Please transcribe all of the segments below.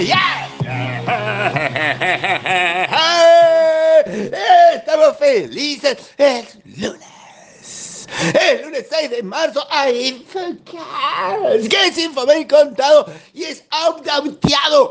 Ya. Estamos felices. Es lunes. El lunes 6 de marzo a Infocast, que es Infomail contado y es audauteado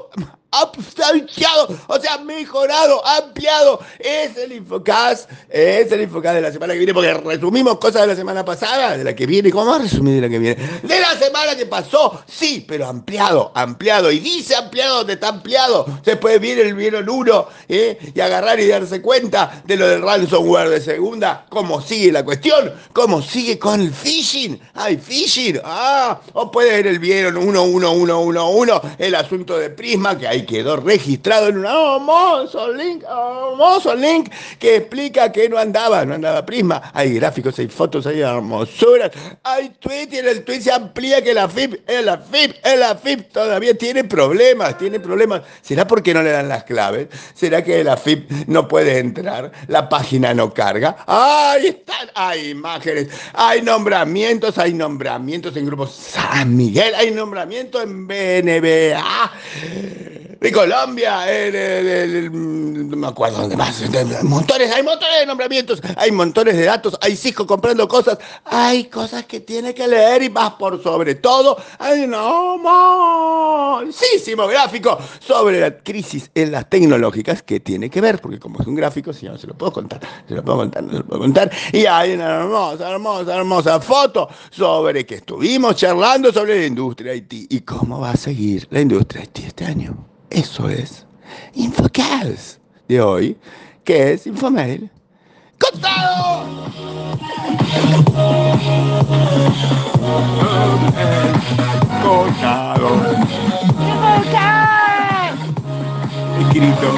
o sea, mejorado, ampliado. Es el Infocast, es el Infocast de la semana que viene, porque resumimos cosas de la semana pasada, de la que viene. ¿Cómo vamos resumir de la que viene? De la semana que pasó, sí, pero ampliado, ampliado. Y dice ampliado donde está ampliado. Puede ver el vieron uno ¿eh? y agarrar y darse cuenta de lo del ransomware de segunda, cómo sigue la cuestión, cómo sigue con el phishing. Hay phishing, ah, o puede ver el vieron uno, uno, uno, uno, uno, el asunto de Prisma, que hay quedó registrado en un hermoso link, hermoso link que explica que no andaba, no andaba Prisma. Hay gráficos, hay fotos, hay hermosuras, hay tweet y en el tweet se amplía que la FIP, en la FIP, en la FIP todavía tiene problemas, tiene problemas. ¿Será porque no le dan las claves? ¿Será que la FIP no puede entrar? ¿La página no carga? ¡Ahí están! Hay imágenes, hay nombramientos, hay nombramientos en grupos San Miguel, hay nombramientos en BNBA de Colombia, no me acuerdo dónde más, montones, hay montones de nombramientos, hay montones de datos, hay Cisco comprando cosas, hay cosas que tiene que leer y más por sobre todo, hay un hermosísimo gráfico sobre la crisis en las tecnológicas que tiene que ver, porque como es un gráfico, si no se lo puedo contar, se lo puedo contar, no se lo puedo contar, y hay una hermosa, hermosa, hermosa foto sobre que estuvimos charlando sobre la industria IT y cómo va a seguir la industria IT este año. Eso es Infocast de hoy, que es Infomail. ¡Contado! Contado. Escrito.